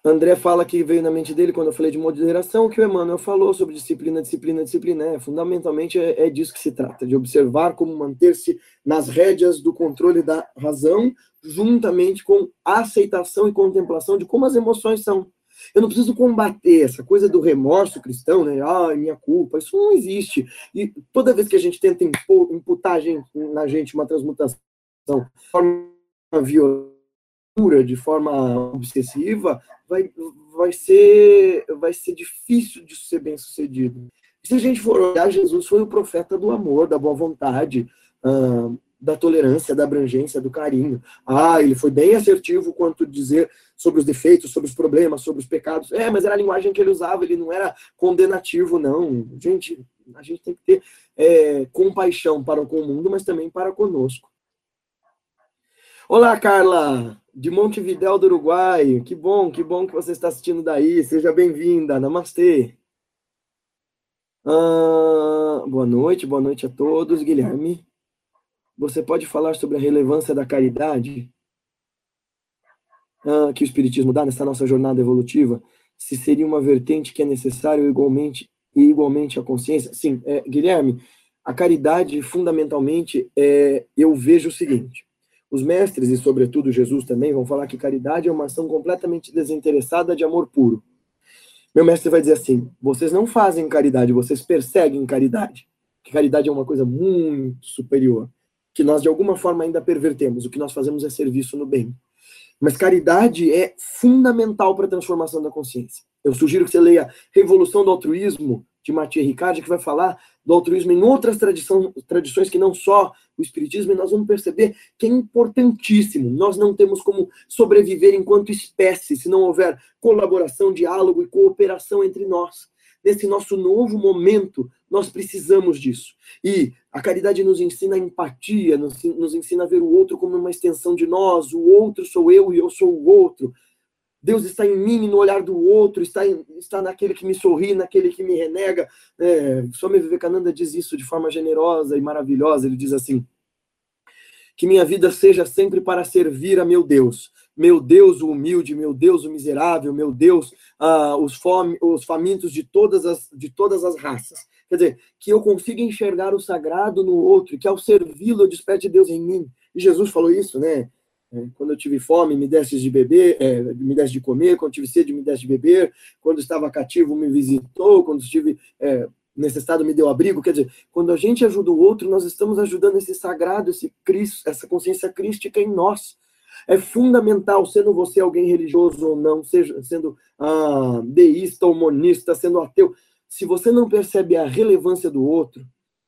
André fala que veio na mente dele quando eu falei de moderação, que o Emmanuel falou sobre disciplina, disciplina, disciplina. É, fundamentalmente é, é disso que se trata, de observar como manter-se nas rédeas do controle da razão, juntamente com a aceitação e contemplação de como as emoções são. Eu não preciso combater essa coisa do remorso cristão, né? Ah, minha culpa. Isso não existe. E toda vez que a gente tenta impor, imputar gente, na gente uma transmutação de forma violenta, de forma obsessiva, vai, vai, ser, vai ser difícil de ser bem sucedido. Se a gente for olhar, Jesus foi o profeta do amor, da boa vontade. Uh, da tolerância, da abrangência, do carinho. Ah, ele foi bem assertivo quanto dizer sobre os defeitos, sobre os problemas, sobre os pecados. É, mas era a linguagem que ele usava, ele não era condenativo, não. Gente, a gente tem que ter é, compaixão para com o mundo, mas também para conosco. Olá, Carla, de Montevidéu do Uruguai. Que bom, que bom que você está assistindo daí. Seja bem-vinda. Namastê. Ah, boa noite, boa noite a todos. Guilherme. Você pode falar sobre a relevância da caridade ah, que o Espiritismo dá nessa nossa jornada evolutiva? Se seria uma vertente que é necessário igualmente e igualmente a consciência? Sim, é, Guilherme, a caridade, fundamentalmente, é, eu vejo o seguinte: os mestres, e sobretudo Jesus também, vão falar que caridade é uma ação completamente desinteressada de amor puro. Meu mestre vai dizer assim: vocês não fazem caridade, vocês perseguem caridade. Que caridade é uma coisa muito superior que nós de alguma forma ainda pervertemos. O que nós fazemos é serviço no bem. Mas caridade é fundamental para a transformação da consciência. Eu sugiro que você leia Revolução do Altruísmo, de Mathieu Ricard, que vai falar do altruísmo em outras tradição, tradições que não só o Espiritismo, e nós vamos perceber que é importantíssimo. Nós não temos como sobreviver enquanto espécie se não houver colaboração, diálogo e cooperação entre nós. Nesse nosso novo momento, nós precisamos disso. E a caridade nos ensina a empatia, nos, nos ensina a ver o outro como uma extensão de nós. O outro sou eu e eu sou o outro. Deus está em mim no olhar do outro, está, em, está naquele que me sorri, naquele que me renega. É, Swami Vivekananda diz isso de forma generosa e maravilhosa. Ele diz assim: que minha vida seja sempre para servir a meu Deus. Meu Deus o humilde, meu Deus o miserável, meu Deus ah, os, fome, os famintos de todas, as, de todas as raças. Quer dizer, que eu consiga enxergar o sagrado no outro, que ao servi-lo eu desperte Deus em mim. E Jesus falou isso, né? É, quando eu tive fome, me deste de beber, é, me deste de comer. Quando tive sede, me deste de beber. Quando estava cativo, me visitou. Quando estive é, necessitado, me deu abrigo. Quer dizer, quando a gente ajuda o outro, nós estamos ajudando esse sagrado, esse Cristo, essa consciência crística em nós. É fundamental, sendo você alguém religioso ou não, seja sendo ah, deísta ou monista, sendo ateu, se você não percebe a relevância do outro,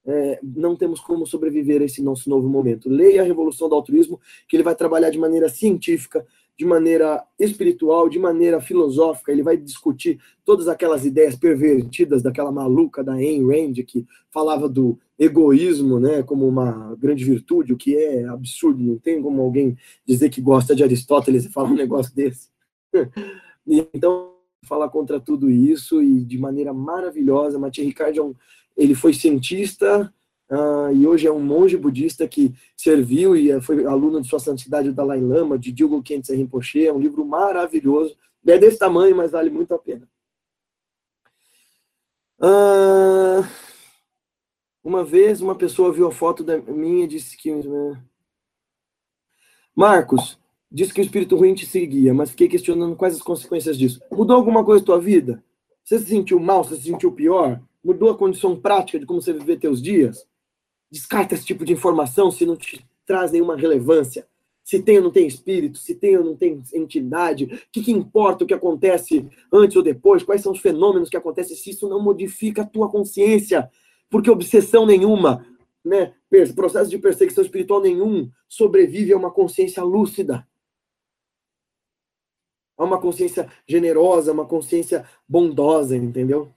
é, não temos como sobreviver a esse nosso novo momento. Leia a Revolução do Altruísmo, que ele vai trabalhar de maneira científica, de maneira espiritual, de maneira filosófica, ele vai discutir todas aquelas ideias pervertidas daquela maluca da Ayn Rand, que falava do egoísmo né, como uma grande virtude, o que é absurdo, não tem como alguém dizer que gosta de Aristóteles e falar um negócio desse. então, falar contra tudo isso e de maneira maravilhosa, Mathieu Ricard é um ele foi cientista uh, e hoje é um monge budista que serviu e foi aluno de Sua Santidade o Dalai Lama, de Dilgo Khyentse Rinpoche. É um livro maravilhoso. É desse tamanho, mas vale muito a pena. Uh, uma vez, uma pessoa viu a foto da minha e disse que... Né? Marcos, disse que o espírito ruim te seguia, mas fiquei questionando quais as consequências disso. Mudou alguma coisa na tua vida? Você se sentiu mal? Você se sentiu pior? Mudou a condição prática de como você viver teus dias? Descarta esse tipo de informação se não te traz nenhuma relevância. Se tem ou não tem espírito, se tem ou não tem entidade, o que, que importa o que acontece antes ou depois, quais são os fenômenos que acontecem, se isso não modifica a tua consciência. Porque obsessão nenhuma, né, processo de perseguição espiritual nenhum sobrevive a uma consciência lúcida a uma consciência generosa, uma consciência bondosa, entendeu?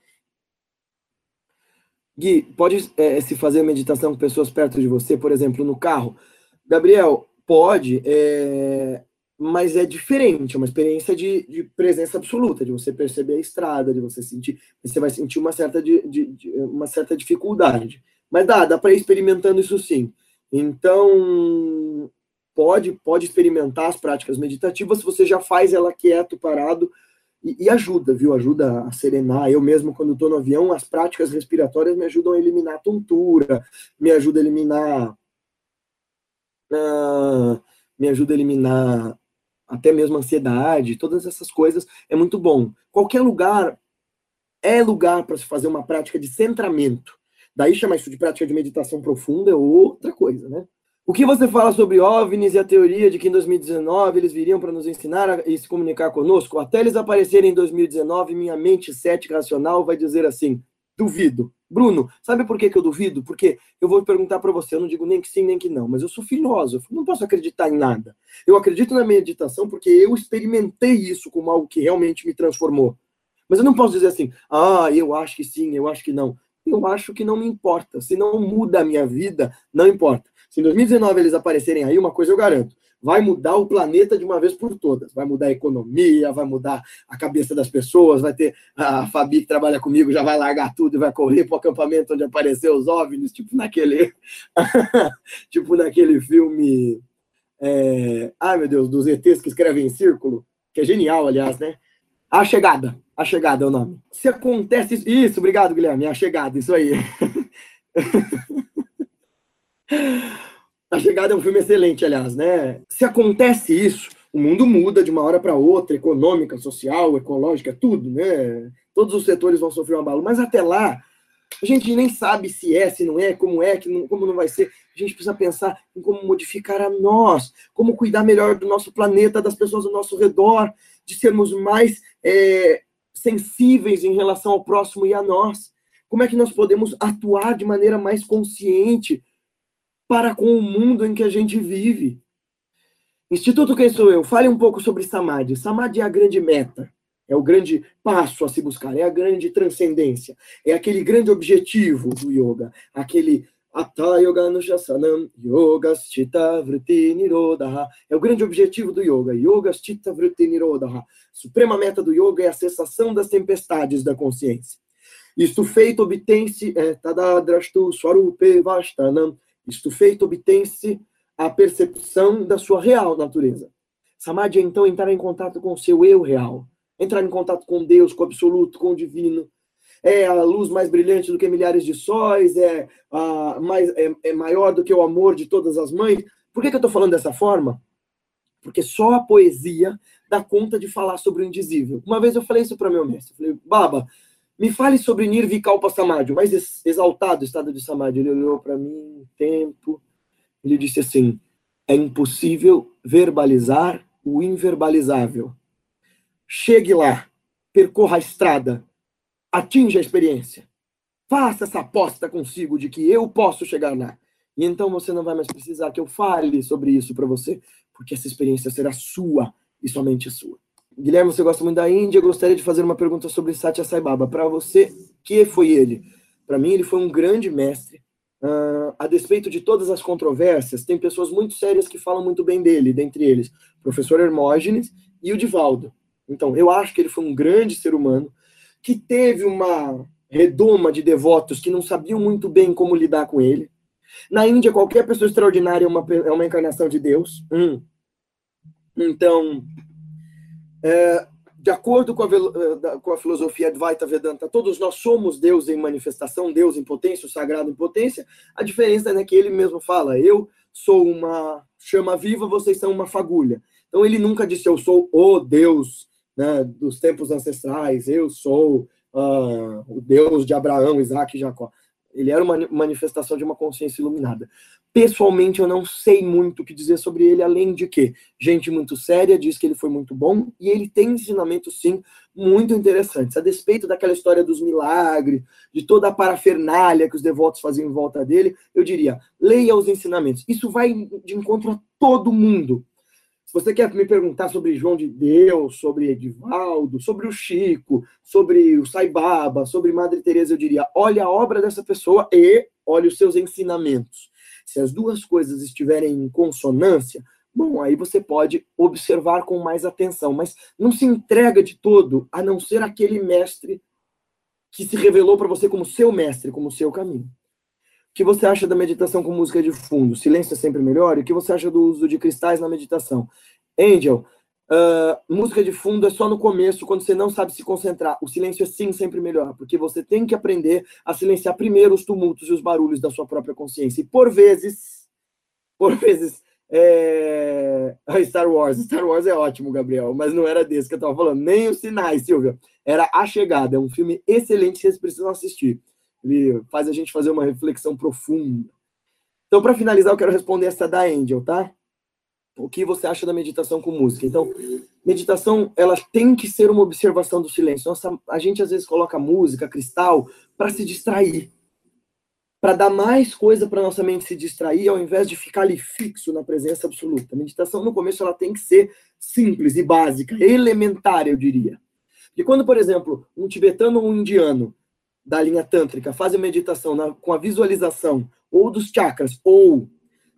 Gui, pode é, se fazer meditação com pessoas perto de você, por exemplo, no carro? Gabriel, pode, é, mas é diferente, é uma experiência de, de, presença absoluta, de você perceber a estrada, de você sentir, você vai sentir uma certa, de, de, uma certa dificuldade. Mas dá, dá para ir experimentando isso sim. Então, pode, pode experimentar as práticas meditativas se você já faz ela quieto, parado, e, e, ajuda, viu? Ajuda a serenar. Eu mesmo, quando estou no avião, as práticas respiratórias me ajudam a eliminar tontura, me ajuda a eliminar. Uh, me ajuda a eliminar até mesmo ansiedade, todas essas coisas. É muito bom. Qualquer lugar é lugar para se fazer uma prática de centramento. Daí chamar isso de prática de meditação profunda é outra coisa, né? O que você fala sobre OVNIs e a teoria de que em 2019 eles viriam para nos ensinar e se comunicar conosco? Até eles aparecerem em 2019, minha mente cética racional vai dizer assim: duvido. Bruno, sabe por que, que eu duvido? Porque eu vou perguntar para você, eu não digo nem que sim nem que não, mas eu sou filósofo, não posso acreditar em nada. Eu acredito na meditação porque eu experimentei isso como algo que realmente me transformou. Mas eu não posso dizer assim, ah, eu acho que sim, eu acho que não. Eu acho que não me importa. Se não muda a minha vida, não importa. Se em 2019 eles aparecerem aí, uma coisa eu garanto: vai mudar o planeta de uma vez por todas. Vai mudar a economia, vai mudar a cabeça das pessoas, vai ter a Fabi que trabalha comigo, já vai largar tudo e vai correr para o acampamento onde apareceu os OVNIs, tipo naquele, tipo naquele filme. É... Ai, meu Deus, dos ETs que escrevem em círculo, que é genial, aliás, né? A Chegada. A Chegada é o nome. Se acontece isso. Isso, obrigado, Guilherme. A Chegada, isso aí. A Chegada é um filme excelente, aliás, né? Se acontece isso, o mundo muda de uma hora para outra, econômica, social, ecológica, tudo, né? Todos os setores vão sofrer um abalo, mas até lá, a gente nem sabe se é, se não é, como é, como não vai ser. A gente precisa pensar em como modificar a nós, como cuidar melhor do nosso planeta, das pessoas ao nosso redor, de sermos mais é, sensíveis em relação ao próximo e a nós Como é que nós podemos atuar de maneira mais consciente para com o mundo em que a gente vive? Instituto Quem Sou Eu, fale um pouco sobre Samadhi. Samadhi é a grande meta, é o grande passo a se buscar, é a grande transcendência, é aquele grande objetivo do yoga, aquele Atta Yoga Nushasanam Yoga Chitta Vritti Nirodha. É o grande objetivo do yoga. Yoga Chitta Vritti Nirodha. Suprema meta do yoga é a cessação das tempestades da consciência. Isto feito obtém-se é, Tadadrashtu Swarupe Vastanam. Isto feito obtém-se a percepção da sua real natureza. Samadhi é então entrar em contato com o seu eu real, entrar em contato com Deus, com o absoluto, com o divino, é a luz mais brilhante do que milhares de sóis, é, a, mais, é, é maior do que o amor de todas as mães. Por que, que eu estou falando dessa forma? Porque só a poesia dá conta de falar sobre o indizível. Uma vez eu falei isso para meu mestre. Eu falei, Baba, me fale sobre Nirvikalpa Samadhi, o mais exaltado estado de Samadhi. Ele olhou para mim, tempo. Ele disse assim: é impossível verbalizar o inverbalizável. Chegue lá, percorra a estrada, atinja a experiência. Faça essa aposta consigo de que eu posso chegar lá. E então você não vai mais precisar que eu fale sobre isso para você, porque essa experiência será sua e somente sua. Guilherme, você gosta muito da Índia, gostaria de fazer uma pergunta sobre Satya Sai Baba. Para você, que foi ele? Para mim, ele foi um grande mestre. Uh, a despeito de todas as controvérsias, tem pessoas muito sérias que falam muito bem dele, dentre eles o professor Hermógenes e o Divaldo. Então, eu acho que ele foi um grande ser humano, que teve uma redoma de devotos que não sabiam muito bem como lidar com ele. Na Índia, qualquer pessoa extraordinária é uma, é uma encarnação de Deus. Hum. Então, é, de acordo com a, eh, com a filosofia Advaita Vedanta, todos nós somos Deus em manifestação, Deus em potência, o sagrado em potência. A diferença é né, que ele mesmo fala: eu sou uma chama viva, vocês são uma fagulha. Então ele nunca disse eu sou o Deus né, dos tempos ancestrais, eu sou uh, o Deus de Abraão, Isaac e Jacó. Ele era uma manifestação de uma consciência iluminada. Pessoalmente, eu não sei muito o que dizer sobre ele, além de que gente muito séria diz que ele foi muito bom e ele tem ensinamentos, sim, muito interessantes. A despeito daquela história dos milagres, de toda a parafernália que os devotos faziam em volta dele, eu diria: leia os ensinamentos. Isso vai de encontro a todo mundo. Se você quer me perguntar sobre João de Deus, sobre Edivaldo, sobre o Chico, sobre o Saibaba, sobre Madre Teresa, eu diria: olhe a obra dessa pessoa e olhe os seus ensinamentos. Se as duas coisas estiverem em consonância, bom, aí você pode observar com mais atenção, mas não se entrega de todo a não ser aquele mestre que se revelou para você como seu mestre, como seu caminho. O que você acha da meditação com música de fundo? Silêncio é sempre melhor? E o que você acha do uso de cristais na meditação? Angel, uh, música de fundo é só no começo, quando você não sabe se concentrar. O silêncio é sim sempre melhor, porque você tem que aprender a silenciar primeiro os tumultos e os barulhos da sua própria consciência. E por vezes, por vezes, é... Star Wars. Star Wars é ótimo, Gabriel, mas não era desse que eu estava falando. Nem os sinais, Silvia. Era A Chegada. É um filme excelente que vocês precisam assistir. Ele faz a gente fazer uma reflexão profunda. Então, para finalizar, eu quero responder essa da Angel, tá? O que você acha da meditação com música? Então, meditação, ela tem que ser uma observação do silêncio. Nossa, a gente às vezes coloca música, cristal, para se distrair. Para dar mais coisa para nossa mente se distrair, ao invés de ficar ali fixo na presença absoluta. A meditação, no começo, ela tem que ser simples e básica, elementar, eu diria. E quando, por exemplo, um tibetano ou um indiano da linha tântrica fazem meditação na, com a visualização ou dos chakras ou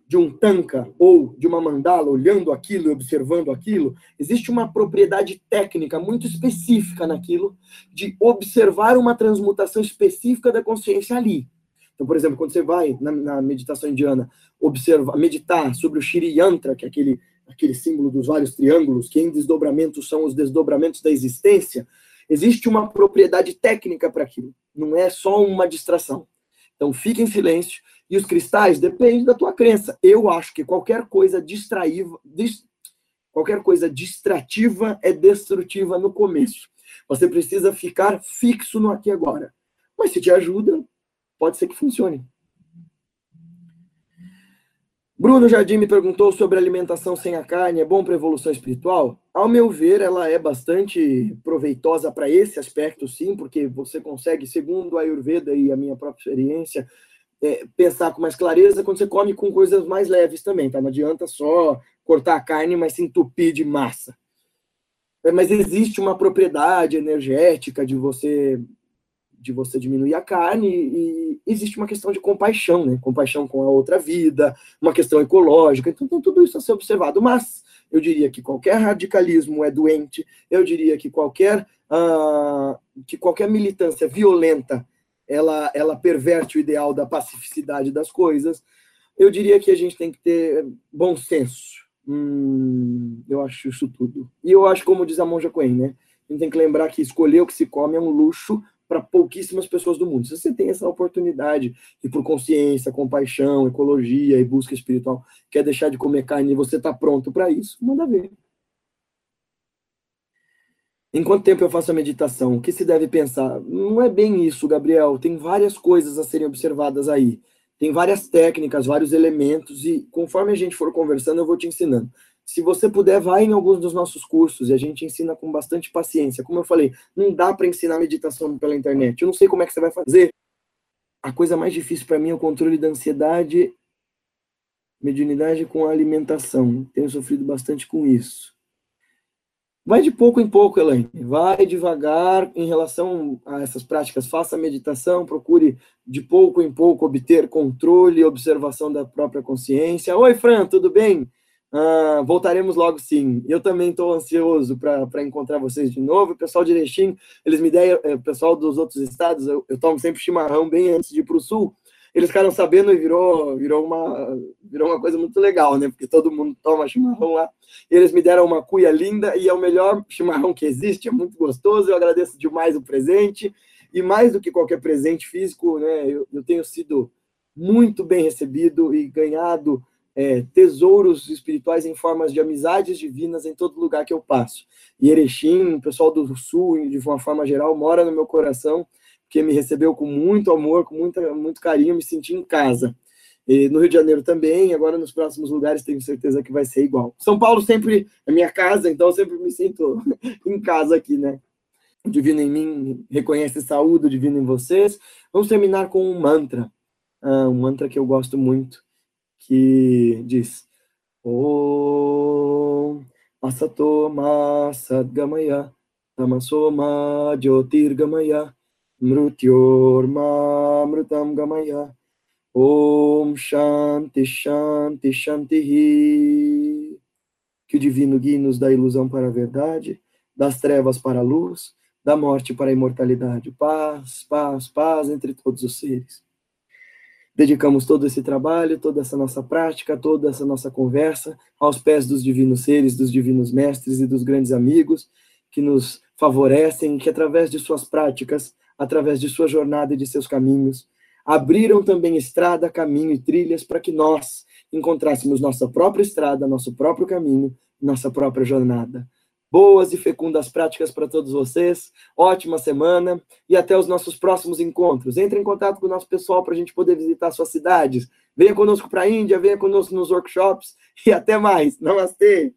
de um tanka ou de uma mandala olhando aquilo e observando aquilo, existe uma propriedade técnica muito específica naquilo de observar uma transmutação específica da consciência ali. Então, por exemplo, quando você vai na, na meditação indiana observar, meditar sobre o Shri Yantra, que é aquele, aquele símbolo dos vários triângulos, que em desdobramentos são os desdobramentos da existência, Existe uma propriedade técnica para aquilo, não é só uma distração. Então fique em silêncio. E os cristais depende da tua crença. Eu acho que qualquer coisa distrativa, dist... qualquer coisa distrativa é destrutiva no começo. Você precisa ficar fixo no aqui e agora. Mas se te ajuda, pode ser que funcione. Bruno Jardim me perguntou sobre alimentação sem a carne, é bom para evolução espiritual? ao meu ver, ela é bastante proveitosa para esse aspecto, sim, porque você consegue, segundo a Ayurveda e a minha própria experiência, é, pensar com mais clareza quando você come com coisas mais leves também, tá? Não adianta só cortar a carne, mas se entupir de massa. É, mas existe uma propriedade energética de você de você diminuir a carne e existe uma questão de compaixão, né? Compaixão com a outra vida, uma questão ecológica. Então tem tudo isso a ser observado. Mas eu diria que qualquer radicalismo é doente. Eu diria que qualquer uh, que qualquer militância violenta ela ela perverte o ideal da pacificidade das coisas. Eu diria que a gente tem que ter bom senso. Hum, eu acho isso tudo. E eu acho como diz a Monja Coen, né? A gente tem que lembrar que escolher o que se come é um luxo para pouquíssimas pessoas do mundo. Se você tem essa oportunidade e por consciência, compaixão, ecologia e busca espiritual, quer deixar de comer carne e você está pronto para isso, manda ver. Em quanto tempo eu faço a meditação? O que se deve pensar? Não é bem isso, Gabriel. Tem várias coisas a serem observadas aí. Tem várias técnicas, vários elementos, e conforme a gente for conversando, eu vou te ensinando. Se você puder, vai em alguns dos nossos cursos e a gente ensina com bastante paciência. Como eu falei, não dá para ensinar meditação pela internet. Eu não sei como é que você vai fazer. A coisa mais difícil para mim é o controle da ansiedade, mediunidade com a alimentação. Tenho sofrido bastante com isso. Vai de pouco em pouco, Elaine. Vai devagar em relação a essas práticas. Faça meditação, procure de pouco em pouco obter controle e observação da própria consciência. Oi, Fran, tudo bem? Uh, voltaremos logo sim. Eu também estou ansioso para encontrar vocês de novo. O pessoal de Erechim, eles me deram, é, o pessoal dos outros estados, eu, eu tomo sempre chimarrão bem antes de ir para o sul. Eles ficaram sabendo e virou, virou, uma, virou uma coisa muito legal, né? Porque todo mundo toma chimarrão lá. Eles me deram uma cuia linda e é o melhor chimarrão que existe, é muito gostoso. Eu agradeço demais o presente. E mais do que qualquer presente físico, né? eu, eu tenho sido muito bem recebido e ganhado é, tesouros espirituais em formas de amizades divinas em todo lugar que eu passo. E Erechim, o pessoal do Sul, de uma forma geral, mora no meu coração, que me recebeu com muito amor, com muita, muito carinho, me senti em casa. E no Rio de Janeiro também, agora nos próximos lugares tenho certeza que vai ser igual. São Paulo sempre é minha casa, então sempre me sinto em casa aqui, né? O Divino em mim reconhece saúde, o Divino em vocês. Vamos terminar com um mantra, uh, um mantra que eu gosto muito, que diz Om Asatoma Sadgamaya Tamasoma Jyotirgamaya Mrutyorma Mrutam Gamaya Om Shanti Shanti Shanti Que o divino guie-nos da ilusão para a verdade, das trevas para a luz, da morte para a imortalidade. Paz, paz, paz entre todos os seres dedicamos todo esse trabalho, toda essa nossa prática, toda essa nossa conversa aos pés dos divinos seres, dos divinos mestres e dos grandes amigos que nos favorecem, que através de suas práticas, através de sua jornada e de seus caminhos, abriram também estrada, caminho e trilhas para que nós encontrássemos nossa própria estrada, nosso próprio caminho, nossa própria jornada. Boas e fecundas práticas para todos vocês. Ótima semana e até os nossos próximos encontros. Entre em contato com o nosso pessoal para a gente poder visitar suas cidades. Venha conosco para a Índia, venha conosco nos workshops e até mais. Namastê!